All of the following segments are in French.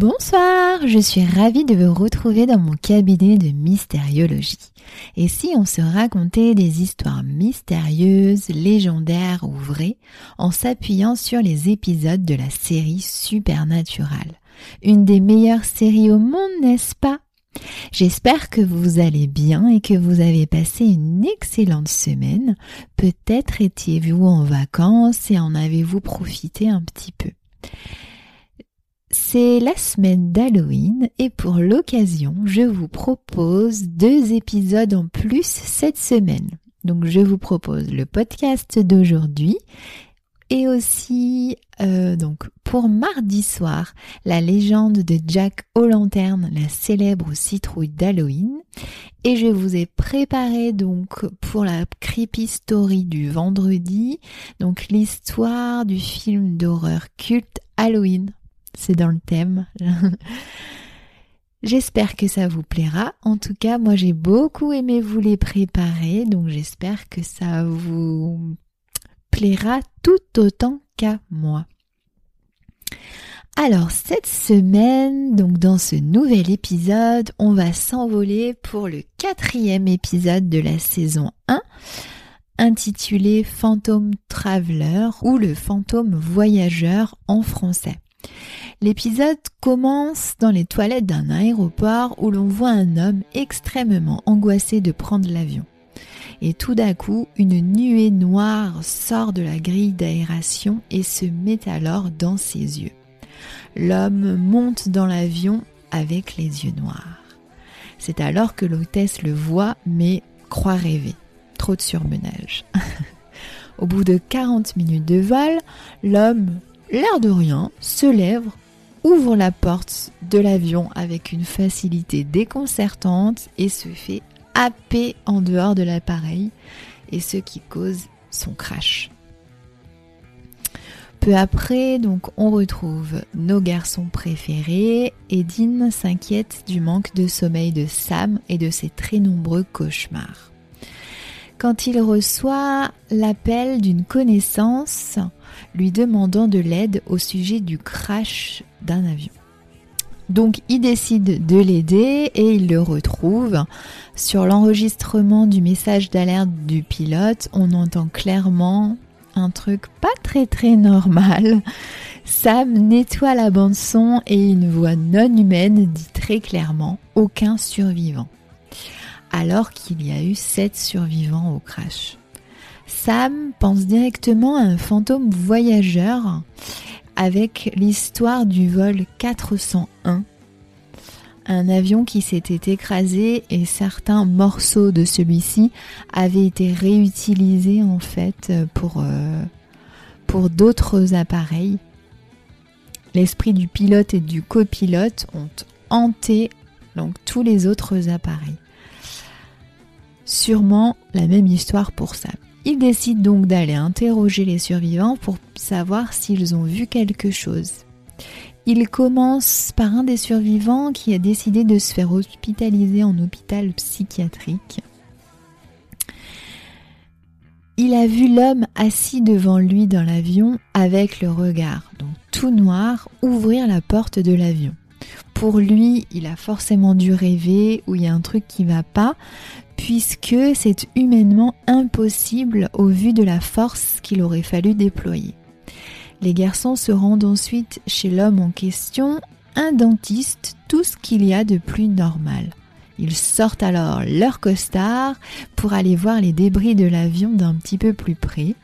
Bonsoir, je suis ravie de vous retrouver dans mon cabinet de mystériologie. Et si on se racontait des histoires mystérieuses, légendaires ou vraies, en s'appuyant sur les épisodes de la série Supernatural Une des meilleures séries au monde, n'est-ce pas? J'espère que vous allez bien et que vous avez passé une excellente semaine. Peut-être étiez-vous en vacances et en avez-vous profité un petit peu. C'est la semaine d'Halloween et pour l'occasion, je vous propose deux épisodes en plus cette semaine. Donc je vous propose le podcast d'aujourd'hui et aussi euh, donc pour mardi soir la légende de Jack O'Lantern, la célèbre citrouille d'Halloween et je vous ai préparé donc pour la creepy story du vendredi donc l'histoire du film d'horreur culte Halloween c'est dans le thème. J'espère que ça vous plaira. En tout cas, moi j'ai beaucoup aimé vous les préparer, donc j'espère que ça vous plaira tout autant qu'à moi. Alors cette semaine, donc dans ce nouvel épisode, on va s'envoler pour le quatrième épisode de la saison 1, intitulé Phantom Traveler ou le fantôme voyageur en français. L'épisode commence dans les toilettes d'un aéroport où l'on voit un homme extrêmement angoissé de prendre l'avion. Et tout d'un coup, une nuée noire sort de la grille d'aération et se met alors dans ses yeux. L'homme monte dans l'avion avec les yeux noirs. C'est alors que l'hôtesse le voit mais croit rêver. Trop de surmenage. Au bout de 40 minutes de vol, l'homme l'air de rien, se lève, ouvre la porte de l'avion avec une facilité déconcertante et se fait happer en dehors de l'appareil, et ce qui cause son crash. Peu après, donc, on retrouve nos garçons préférés et s'inquiète du manque de sommeil de Sam et de ses très nombreux cauchemars. Quand il reçoit l'appel d'une connaissance, lui demandant de l'aide au sujet du crash d'un avion. Donc il décide de l'aider et il le retrouve. Sur l'enregistrement du message d'alerte du pilote, on entend clairement un truc pas très très normal. Sam nettoie la bande son et une voix non humaine dit très clairement aucun survivant. Alors qu'il y a eu sept survivants au crash. Sam pense directement à un fantôme voyageur avec l'histoire du vol 401, un avion qui s'était écrasé et certains morceaux de celui-ci avaient été réutilisés en fait pour, euh, pour d'autres appareils. L'esprit du pilote et du copilote ont hanté donc tous les autres appareils. Sûrement la même histoire pour Sam. Il décide donc d'aller interroger les survivants pour savoir s'ils ont vu quelque chose. Il commence par un des survivants qui a décidé de se faire hospitaliser en hôpital psychiatrique. Il a vu l'homme assis devant lui dans l'avion avec le regard, donc tout noir, ouvrir la porte de l'avion. Pour lui, il a forcément dû rêver ou il y a un truc qui va pas, puisque c'est humainement impossible au vu de la force qu'il aurait fallu déployer. Les garçons se rendent ensuite chez l'homme en question, un dentiste, tout ce qu'il y a de plus normal. Ils sortent alors leur costard pour aller voir les débris de l'avion d'un petit peu plus près.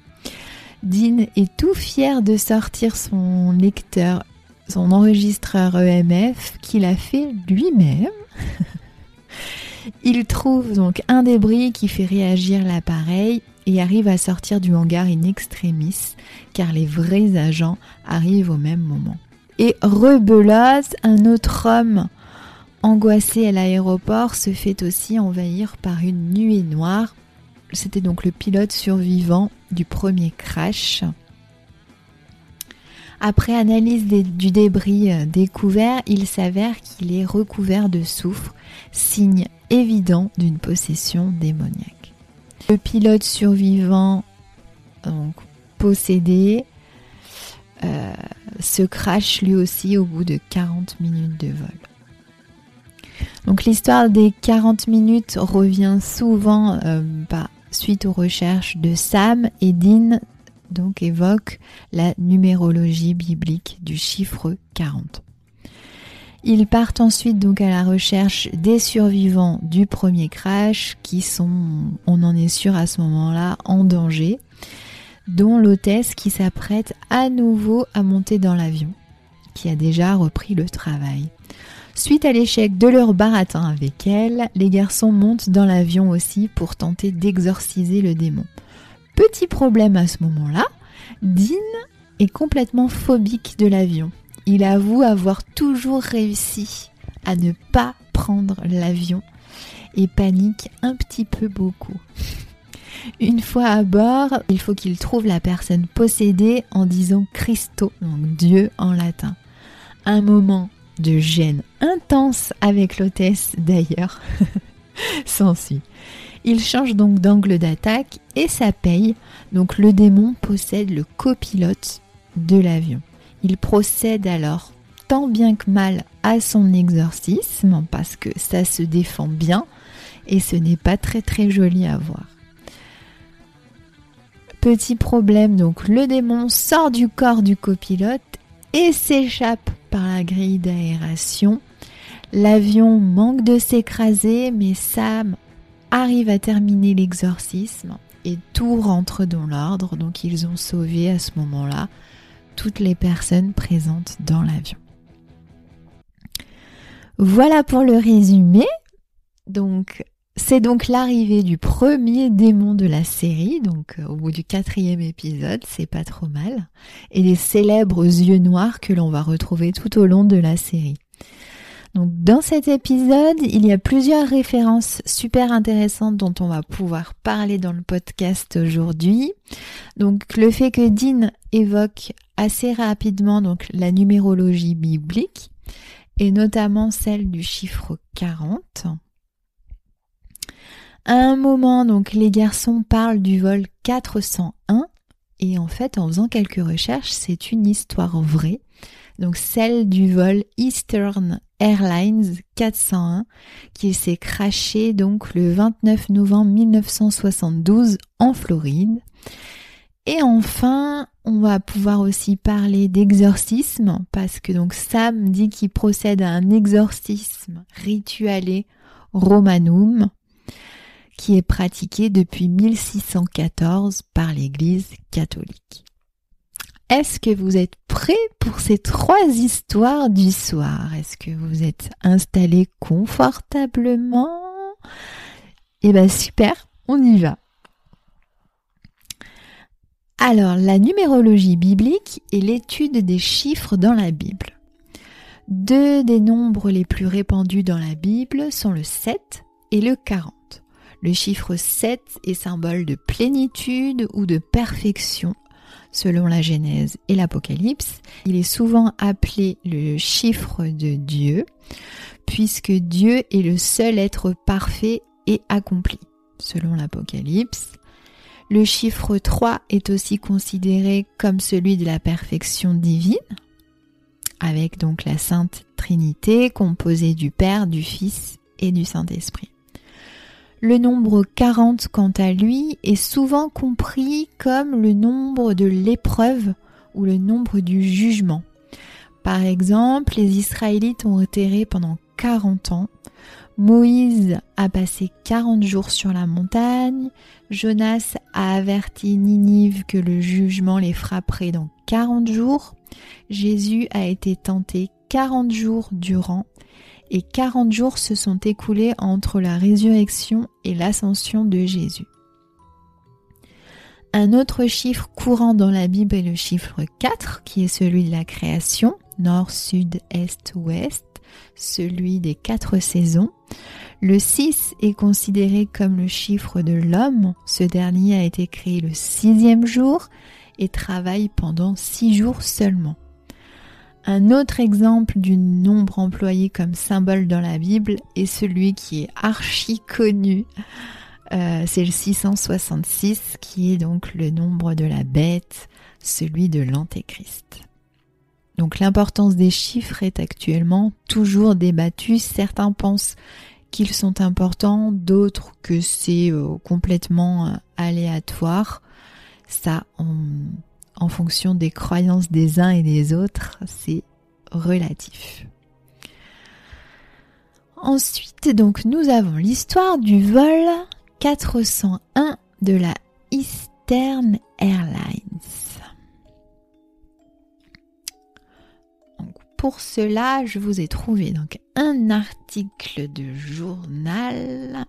Dean est tout fier de sortir son lecteur, son enregistreur EMF qu'il a fait lui-même. Il trouve donc un débris qui fait réagir l'appareil et arrive à sortir du hangar in extremis car les vrais agents arrivent au même moment. Et rebelote, un autre homme angoissé à l'aéroport se fait aussi envahir par une nuée noire. C'était donc le pilote survivant du premier crash. Après analyse du débris euh, découvert, il s'avère qu'il est recouvert de soufre, signe évident d'une possession démoniaque. Le pilote survivant, donc possédé, euh, se crache lui aussi au bout de 40 minutes de vol. Donc l'histoire des 40 minutes revient souvent euh, bah, suite aux recherches de Sam et Dean donc évoque la numérologie biblique du chiffre 40. Ils partent ensuite donc à la recherche des survivants du premier crash qui sont, on en est sûr à ce moment-là, en danger, dont l'hôtesse qui s'apprête à nouveau à monter dans l'avion, qui a déjà repris le travail. Suite à l'échec de leur baratin avec elle, les garçons montent dans l'avion aussi pour tenter d'exorciser le démon. Petit problème à ce moment-là, Dean est complètement phobique de l'avion. Il avoue avoir toujours réussi à ne pas prendre l'avion et panique un petit peu beaucoup. Une fois à bord, il faut qu'il trouve la personne possédée en disant Christo, donc Dieu en latin. Un moment de gêne intense avec l'hôtesse d'ailleurs s'ensuit. Il change donc d'angle d'attaque et ça paye. Donc le démon possède le copilote de l'avion. Il procède alors tant bien que mal à son exorcisme parce que ça se défend bien et ce n'est pas très très joli à voir. Petit problème, donc le démon sort du corps du copilote et s'échappe par la grille d'aération. L'avion manque de s'écraser, mais Sam arrive à terminer l'exorcisme et tout rentre dans l'ordre. Donc ils ont sauvé à ce moment-là toutes les personnes présentes dans l'avion. Voilà pour le résumé. Donc c'est donc l'arrivée du premier démon de la série, donc euh, au bout du quatrième épisode, c'est pas trop mal, et les célèbres yeux noirs que l'on va retrouver tout au long de la série. Donc dans cet épisode, il y a plusieurs références super intéressantes dont on va pouvoir parler dans le podcast aujourd'hui. Donc le fait que Dean évoque assez rapidement donc la numérologie biblique et notamment celle du chiffre 40 à un moment, donc, les garçons parlent du vol 401 et en fait, en faisant quelques recherches, c'est une histoire vraie. Donc, celle du vol Eastern Airlines 401 qui s'est crashé donc le 29 novembre 1972 en Floride. Et enfin, on va pouvoir aussi parler d'exorcisme parce que donc Sam dit qu'il procède à un exorcisme ritualé romanum qui est pratiqué depuis 1614 par l'Église catholique. Est-ce que vous êtes prêts pour ces trois histoires du soir Est-ce que vous êtes installés confortablement? Eh bien super, on y va. Alors, la numérologie biblique est l'étude des chiffres dans la Bible. Deux des nombres les plus répandus dans la Bible sont le 7 et le 40. Le chiffre 7 est symbole de plénitude ou de perfection selon la Genèse et l'Apocalypse. Il est souvent appelé le chiffre de Dieu puisque Dieu est le seul être parfait et accompli selon l'Apocalypse. Le chiffre 3 est aussi considéré comme celui de la perfection divine, avec donc la Sainte Trinité composée du Père, du Fils et du Saint-Esprit. Le nombre 40, quant à lui, est souvent compris comme le nombre de l'épreuve ou le nombre du jugement. Par exemple, les Israélites ont erré pendant 40 ans. Moïse a passé 40 jours sur la montagne. Jonas a averti Ninive que le jugement les frapperait dans 40 jours. Jésus a été tenté 40 jours durant et 40 jours se sont écoulés entre la résurrection et l'ascension de Jésus. Un autre chiffre courant dans la Bible est le chiffre 4, qui est celui de la création, nord, sud, est, ouest, celui des quatre saisons. Le 6 est considéré comme le chiffre de l'homme. Ce dernier a été créé le sixième jour et travaille pendant six jours seulement. Un autre exemple du nombre employé comme symbole dans la Bible est celui qui est archi connu. Euh, c'est le 666 qui est donc le nombre de la bête, celui de l'antéchrist. Donc l'importance des chiffres est actuellement toujours débattue. Certains pensent qu'ils sont importants, d'autres que c'est euh, complètement euh, aléatoire. Ça, en fonction des croyances des uns et des autres, c'est relatif. Ensuite, donc, nous avons l'histoire du vol 401 de la Eastern Airlines. pour cela, je vous ai trouvé donc un article de journal.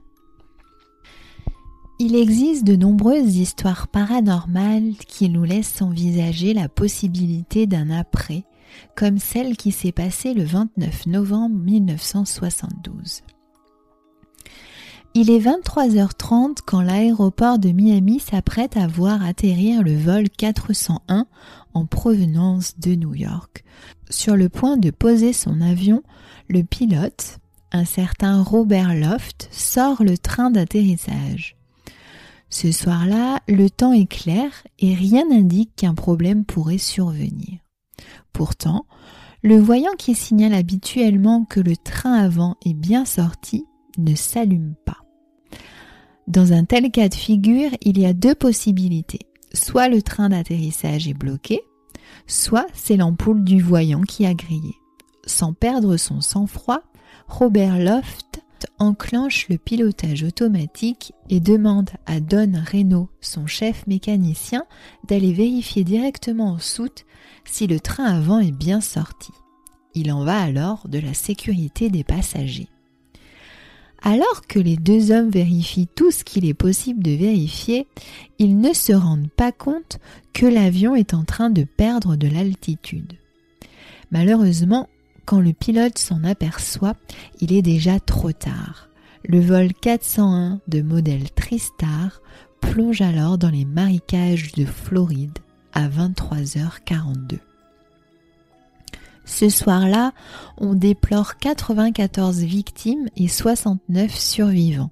Il existe de nombreuses histoires paranormales qui nous laissent envisager la possibilité d'un après, comme celle qui s'est passée le 29 novembre 1972. Il est 23h30 quand l'aéroport de Miami s'apprête à voir atterrir le vol 401 en provenance de New York. Sur le point de poser son avion, le pilote, un certain Robert Loft, sort le train d'atterrissage. Ce soir-là, le temps est clair et rien n'indique qu'un problème pourrait survenir. Pourtant, le voyant qui signale habituellement que le train avant est bien sorti ne s'allume pas. Dans un tel cas de figure, il y a deux possibilités. Soit le train d'atterrissage est bloqué, soit c'est l'ampoule du voyant qui a grillé. Sans perdre son sang-froid, Robert Loft enclenche le pilotage automatique et demande à Don Reno, son chef mécanicien, d'aller vérifier directement en soute si le train avant est bien sorti. Il en va alors de la sécurité des passagers. Alors que les deux hommes vérifient tout ce qu'il est possible de vérifier, ils ne se rendent pas compte que l'avion est en train de perdre de l'altitude. Malheureusement, quand le pilote s'en aperçoit, il est déjà trop tard. Le vol 401 de modèle Tristar plonge alors dans les marécages de Floride à 23h42. Ce soir-là, on déplore 94 victimes et 69 survivants.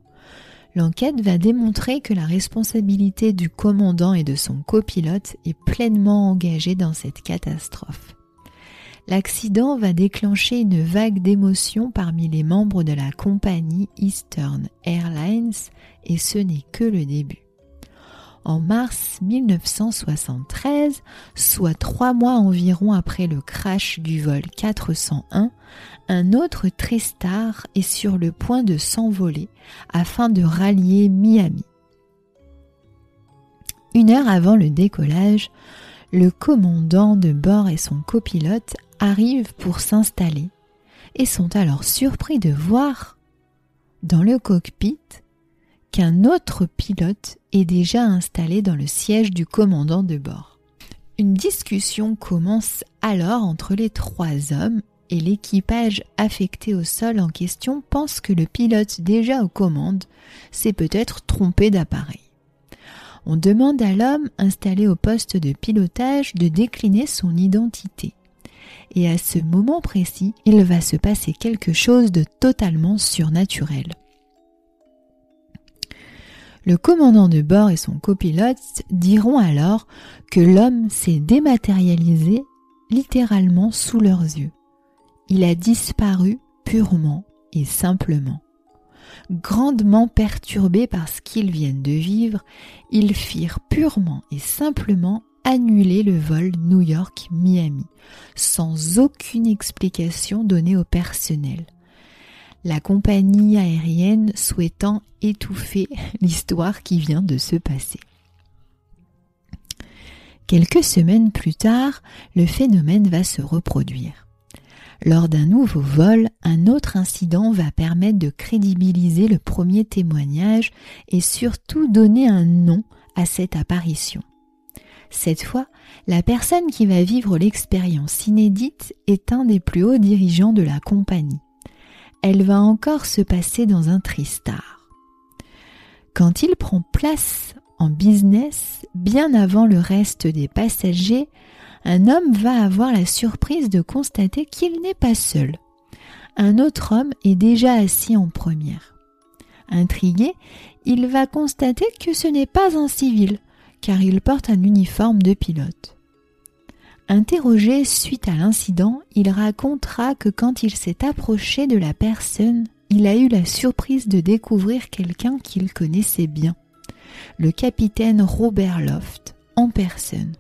L'enquête va démontrer que la responsabilité du commandant et de son copilote est pleinement engagée dans cette catastrophe. L'accident va déclencher une vague d'émotions parmi les membres de la compagnie Eastern Airlines et ce n'est que le début en mars 1973, soit trois mois environ après le crash du vol 401, un autre Tristar est sur le point de s'envoler afin de rallier Miami. Une heure avant le décollage, le commandant de bord et son copilote arrivent pour s'installer et sont alors surpris de voir dans le cockpit qu'un autre pilote est déjà installé dans le siège du commandant de bord. Une discussion commence alors entre les trois hommes et l'équipage affecté au sol en question pense que le pilote déjà aux commandes s'est peut-être trompé d'appareil. On demande à l'homme installé au poste de pilotage de décliner son identité. Et à ce moment précis, il va se passer quelque chose de totalement surnaturel. Le commandant de bord et son copilote diront alors que l'homme s'est dématérialisé littéralement sous leurs yeux. Il a disparu purement et simplement. Grandement perturbés par ce qu'ils viennent de vivre, ils firent purement et simplement annuler le vol New York-Miami, sans aucune explication donnée au personnel la compagnie aérienne souhaitant étouffer l'histoire qui vient de se passer. Quelques semaines plus tard, le phénomène va se reproduire. Lors d'un nouveau vol, un autre incident va permettre de crédibiliser le premier témoignage et surtout donner un nom à cette apparition. Cette fois, la personne qui va vivre l'expérience inédite est un des plus hauts dirigeants de la compagnie elle va encore se passer dans un tristar. Quand il prend place en business, bien avant le reste des passagers, un homme va avoir la surprise de constater qu'il n'est pas seul. Un autre homme est déjà assis en première. Intrigué, il va constater que ce n'est pas un civil, car il porte un uniforme de pilote. Interrogé suite à l'incident, il racontera que quand il s'est approché de la personne, il a eu la surprise de découvrir quelqu'un qu'il connaissait bien, le capitaine Robert Loft, en personne.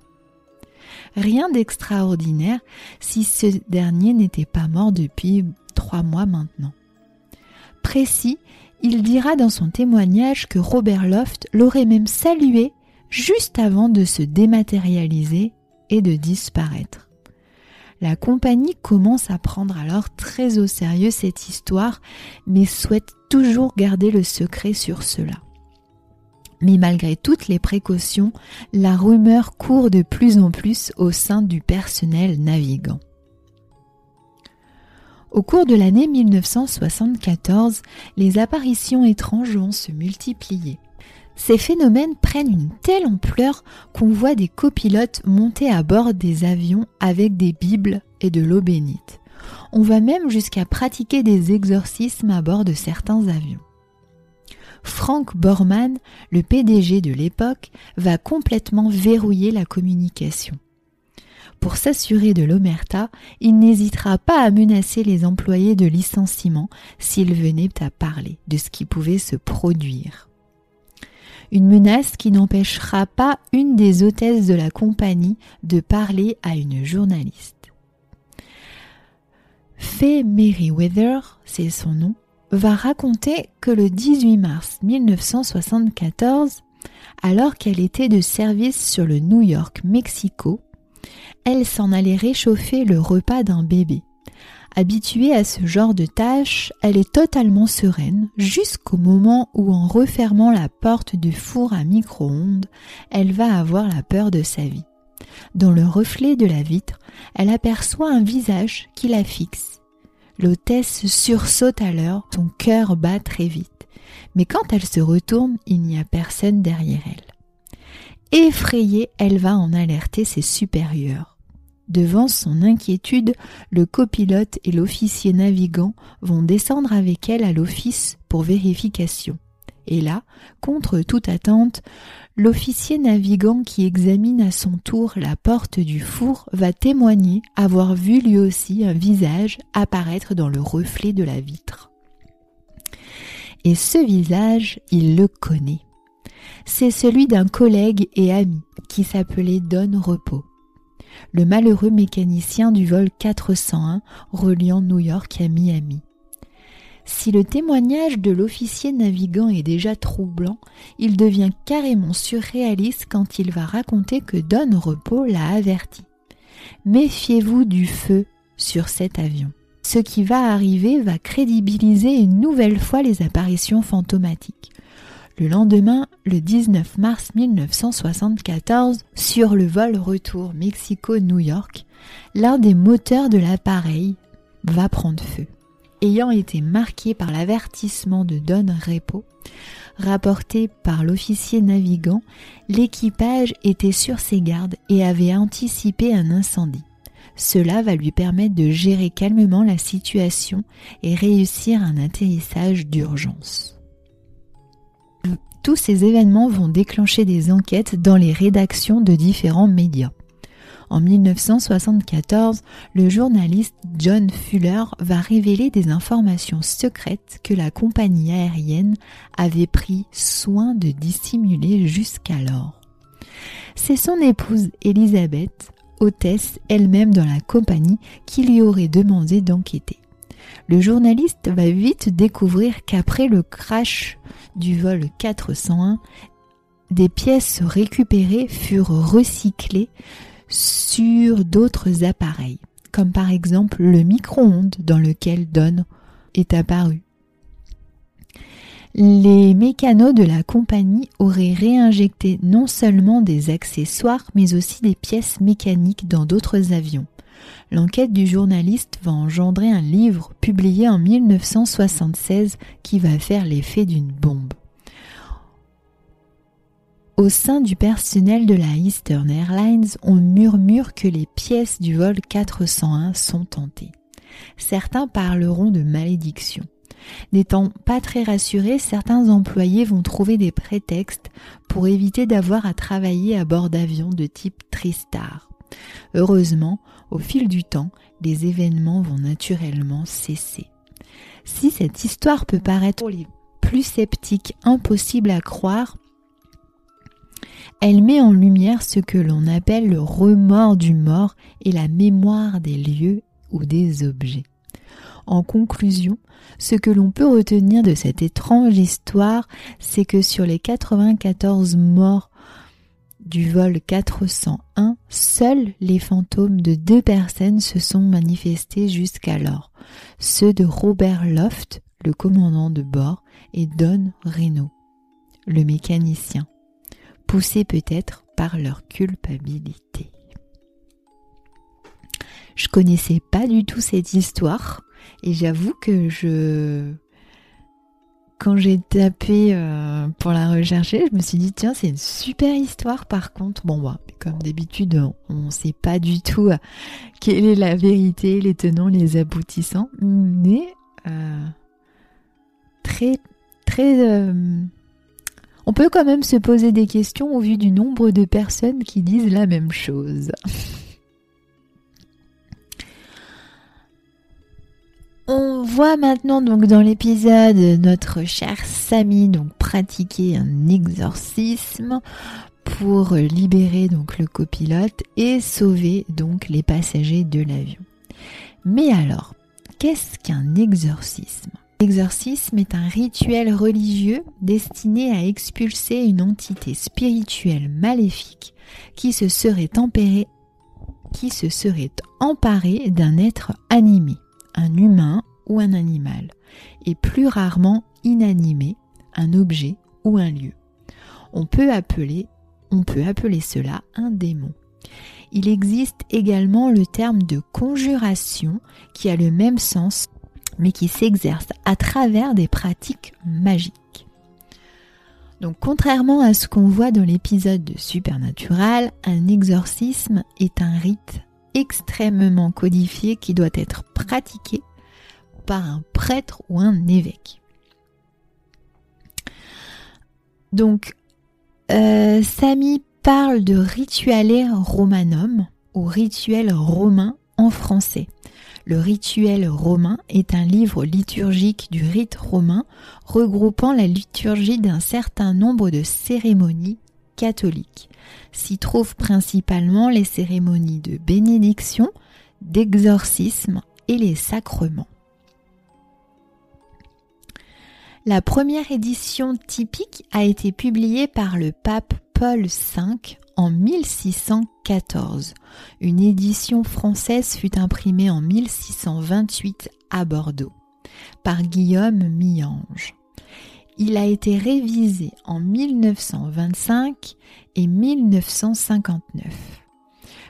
Rien d'extraordinaire si ce dernier n'était pas mort depuis trois mois maintenant. Précis, il dira dans son témoignage que Robert Loft l'aurait même salué juste avant de se dématérialiser et de disparaître. La compagnie commence à prendre alors très au sérieux cette histoire, mais souhaite toujours garder le secret sur cela. Mais malgré toutes les précautions, la rumeur court de plus en plus au sein du personnel navigant. Au cours de l'année 1974, les apparitions étranges vont se multiplier. Ces phénomènes prennent une telle ampleur qu'on voit des copilotes monter à bord des avions avec des bibles et de l'eau bénite. On va même jusqu'à pratiquer des exorcismes à bord de certains avions. Frank Borman, le PDG de l'époque, va complètement verrouiller la communication. Pour s'assurer de l'omerta, il n'hésitera pas à menacer les employés de licenciement s'ils venaient à parler de ce qui pouvait se produire. Une menace qui n'empêchera pas une des hôtesses de la compagnie de parler à une journaliste. Faye Meriwether, c'est son nom, va raconter que le 18 mars 1974, alors qu'elle était de service sur le New York-Mexico, elle s'en allait réchauffer le repas d'un bébé. Habituée à ce genre de tâches, elle est totalement sereine jusqu'au moment où en refermant la porte du four à micro-ondes, elle va avoir la peur de sa vie. Dans le reflet de la vitre, elle aperçoit un visage qui la fixe. L'hôtesse sursaute alors, son cœur bat très vite. Mais quand elle se retourne, il n'y a personne derrière elle. Effrayée, elle va en alerter ses supérieurs. Devant son inquiétude, le copilote et l'officier navigant vont descendre avec elle à l'office pour vérification. Et là, contre toute attente, l'officier navigant qui examine à son tour la porte du four va témoigner avoir vu lui aussi un visage apparaître dans le reflet de la vitre. Et ce visage, il le connaît. C'est celui d'un collègue et ami qui s'appelait Don Repos le malheureux mécanicien du vol 401 reliant New York à Miami. Si le témoignage de l'officier navigant est déjà troublant, il devient carrément surréaliste quand il va raconter que Don Repos l'a averti. Méfiez-vous du feu sur cet avion. Ce qui va arriver va crédibiliser une nouvelle fois les apparitions fantomatiques. Le lendemain, le 19 mars 1974, sur le vol retour Mexico-New York, l'un des moteurs de l'appareil va prendre feu. Ayant été marqué par l'avertissement de Don Repo, rapporté par l'officier navigant, l'équipage était sur ses gardes et avait anticipé un incendie. Cela va lui permettre de gérer calmement la situation et réussir un atterrissage d'urgence. Tous ces événements vont déclencher des enquêtes dans les rédactions de différents médias. En 1974, le journaliste John Fuller va révéler des informations secrètes que la compagnie aérienne avait pris soin de dissimuler jusqu'alors. C'est son épouse Elisabeth, hôtesse elle-même dans la compagnie, qui lui aurait demandé d'enquêter. Le journaliste va vite découvrir qu'après le crash du vol 401, des pièces récupérées furent recyclées sur d'autres appareils, comme par exemple le micro-ondes dans lequel Don est apparu. Les mécanos de la compagnie auraient réinjecté non seulement des accessoires mais aussi des pièces mécaniques dans d'autres avions. L'enquête du journaliste va engendrer un livre publié en 1976 qui va faire l'effet d'une bombe. Au sein du personnel de la Eastern Airlines, on murmure que les pièces du vol 401 sont tentées. Certains parleront de malédiction. N'étant pas très rassurés, certains employés vont trouver des prétextes pour éviter d'avoir à travailler à bord d'avions de type Tristar. Heureusement, au fil du temps, les événements vont naturellement cesser. Si cette histoire peut paraître pour les plus sceptiques impossible à croire, elle met en lumière ce que l'on appelle le remords du mort et la mémoire des lieux ou des objets. En conclusion, ce que l'on peut retenir de cette étrange histoire, c'est que sur les 94 morts du vol 401, seuls les fantômes de deux personnes se sont manifestés jusqu'alors, ceux de Robert Loft, le commandant de bord, et Don Reno, le mécanicien, poussés peut-être par leur culpabilité. Je connaissais pas du tout cette histoire et j'avoue que je quand j'ai tapé euh, pour la rechercher, je me suis dit tiens c'est une super histoire par contre. Bon bah comme d'habitude on ne sait pas du tout euh, quelle est la vérité, les tenants, les aboutissants, mais euh, très très on peut quand même se poser des questions au vu du nombre de personnes qui disent la même chose. voit maintenant donc dans l'épisode notre cher Samy donc pratiquer un exorcisme pour libérer donc le copilote et sauver donc les passagers de l'avion. Mais alors, qu'est-ce qu'un exorcisme? L'exorcisme est un rituel religieux destiné à expulser une entité spirituelle maléfique qui se serait tempérée qui se serait emparée d'un être animé un humain ou un animal, et plus rarement inanimé, un objet ou un lieu. On peut appeler, on peut appeler cela un démon. Il existe également le terme de conjuration qui a le même sens mais qui s'exerce à travers des pratiques magiques. Donc contrairement à ce qu'on voit dans l'épisode de Supernatural, un exorcisme est un rite extrêmement codifié qui doit être pratiqué par un prêtre ou un évêque. Donc, euh, Samy parle de rituale romanum ou rituel romain en français. Le rituel romain est un livre liturgique du rite romain regroupant la liturgie d'un certain nombre de cérémonies catholiques s'y trouvent principalement les cérémonies de bénédiction, d'exorcisme et les sacrements. La première édition typique a été publiée par le pape Paul V en 1614. Une édition française fut imprimée en 1628 à Bordeaux par Guillaume Millange. Il a été révisé en 1925 et 1959.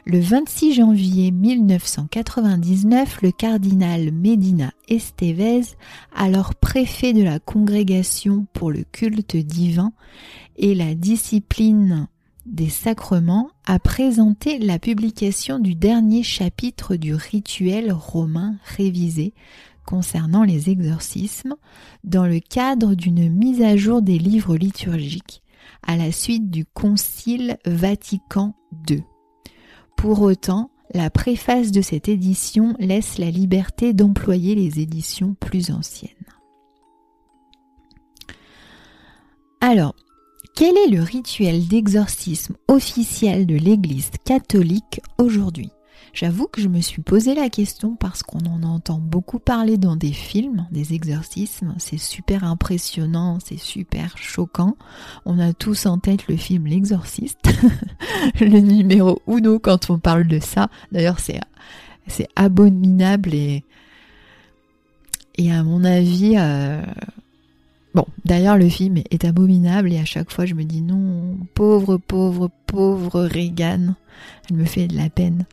Le 26 janvier 1999, le cardinal Medina Estevez, alors préfet de la Congrégation pour le culte divin et la discipline des sacrements, a présenté la publication du dernier chapitre du rituel romain révisé concernant les exorcismes dans le cadre d'une mise à jour des livres liturgiques à la suite du Concile Vatican II. Pour autant, la préface de cette édition laisse la liberté d'employer les éditions plus anciennes. Alors, quel est le rituel d'exorcisme officiel de l'Église catholique aujourd'hui? J'avoue que je me suis posé la question parce qu'on en entend beaucoup parler dans des films, des exorcismes. C'est super impressionnant, c'est super choquant. On a tous en tête le film L'exorciste, le numéro uno quand on parle de ça. D'ailleurs, c'est c'est abominable et et à mon avis. Euh, bon, d'ailleurs, le film est abominable et à chaque fois je me dis non, pauvre, pauvre, pauvre Regan, elle me fait de la peine.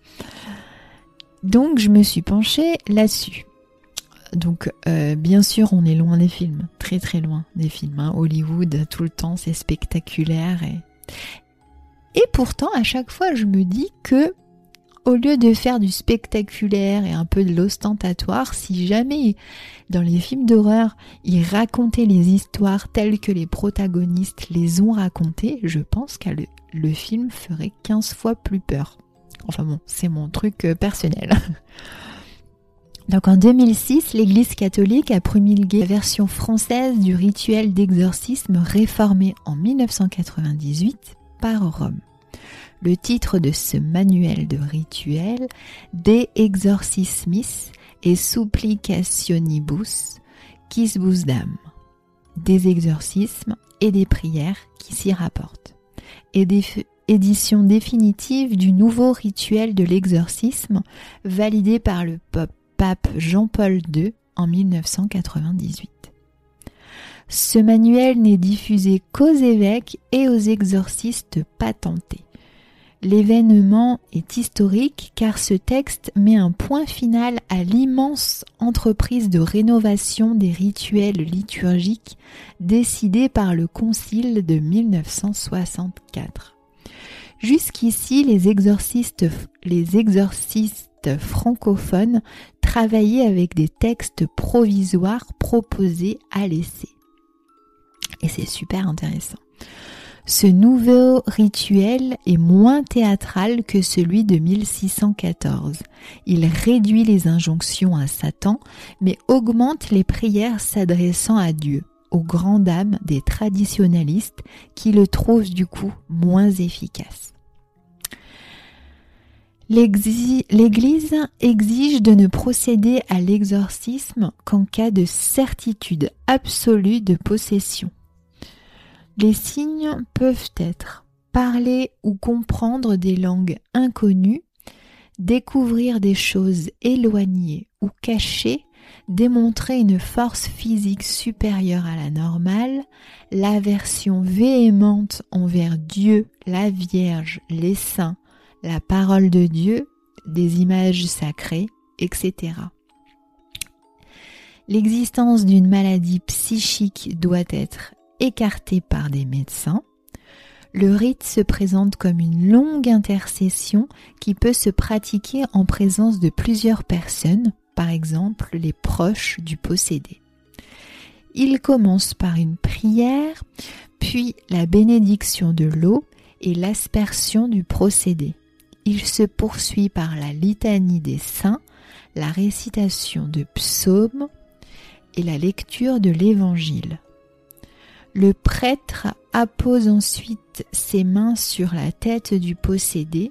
Donc je me suis penchée là-dessus. Donc euh, bien sûr on est loin des films, très très loin des films. Hein. Hollywood tout le temps c'est spectaculaire et pourtant à chaque fois je me dis que au lieu de faire du spectaculaire et un peu de l'ostentatoire, si jamais dans les films d'horreur ils racontaient les histoires telles que les protagonistes les ont racontées, je pense que le, film ferait 15 fois plus peur Enfin bon, c'est mon truc euh, personnel. Donc en 2006, l'Église catholique a promulgué la version française du rituel d'exorcisme réformé en 1998 par Rome. Le titre de ce manuel de rituel, De Exorcismis et Supplicationibus Quisbusdam, des exorcismes et des prières qui s'y rapportent, et des édition définitive du nouveau rituel de l'exorcisme validé par le pape pape Jean-Paul II en 1998. Ce manuel n'est diffusé qu'aux évêques et aux exorcistes patentés. L'événement est historique car ce texte met un point final à l'immense entreprise de rénovation des rituels liturgiques décidée par le Concile de 1964. Jusqu'ici, les exorcistes, les exorcistes francophone travailler avec des textes provisoires proposés à l'essai. Et c'est super intéressant. Ce nouveau rituel est moins théâtral que celui de 1614. Il réduit les injonctions à Satan, mais augmente les prières s'adressant à Dieu, aux grandes dames des traditionalistes qui le trouvent du coup moins efficace. L'Église exige de ne procéder à l'exorcisme qu'en cas de certitude absolue de possession. Les signes peuvent être parler ou comprendre des langues inconnues, découvrir des choses éloignées ou cachées, démontrer une force physique supérieure à la normale, l'aversion véhémente envers Dieu, la Vierge, les saints, la parole de Dieu, des images sacrées, etc. L'existence d'une maladie psychique doit être écartée par des médecins. Le rite se présente comme une longue intercession qui peut se pratiquer en présence de plusieurs personnes, par exemple les proches du possédé. Il commence par une prière, puis la bénédiction de l'eau et l'aspersion du procédé il se poursuit par la litanie des saints, la récitation de psaumes et la lecture de l'Évangile. Le prêtre appose ensuite ses mains sur la tête du possédé,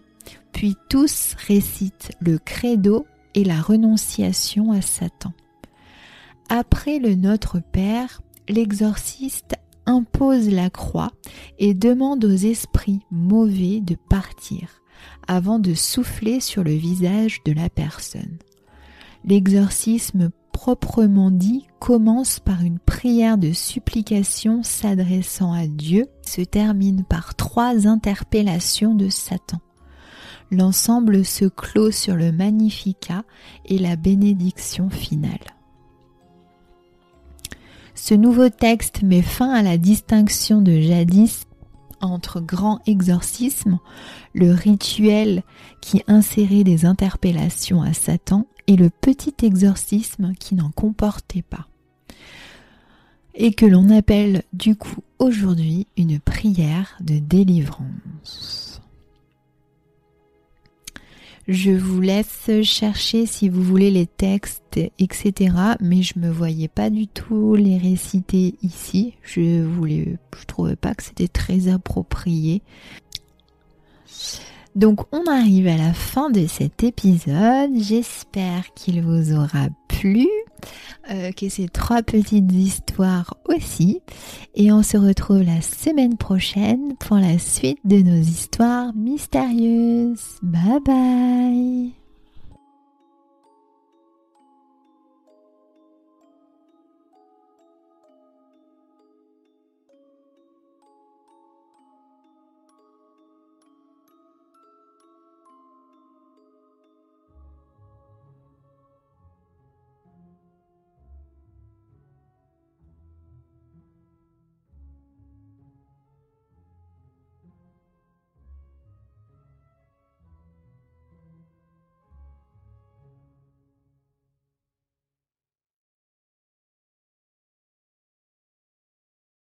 puis tous récitent le credo et la renonciation à Satan. Après le Notre Père, l'exorciste impose la croix et demande aux esprits mauvais de partir avant de souffler sur le visage de la personne. L'exorcisme proprement dit commence par une prière de supplication s'adressant à Dieu, se termine par trois interpellations de Satan. L'ensemble se clôt sur le Magnificat et la bénédiction finale. Ce nouveau texte met fin à la distinction de jadis entre grand exorcisme, le rituel qui insérait des interpellations à Satan, et le petit exorcisme qui n'en comportait pas. Et que l'on appelle du coup aujourd'hui une prière de délivrance. Je vous laisse chercher si vous voulez les textes, etc. Mais je me voyais pas du tout les réciter ici. Je voulais, je trouvais pas que c'était très approprié. Donc on arrive à la fin de cet épisode. J'espère qu'il vous aura plu, euh, que ces trois petites histoires aussi. Et on se retrouve la semaine prochaine pour la suite de nos histoires mystérieuses. Bye bye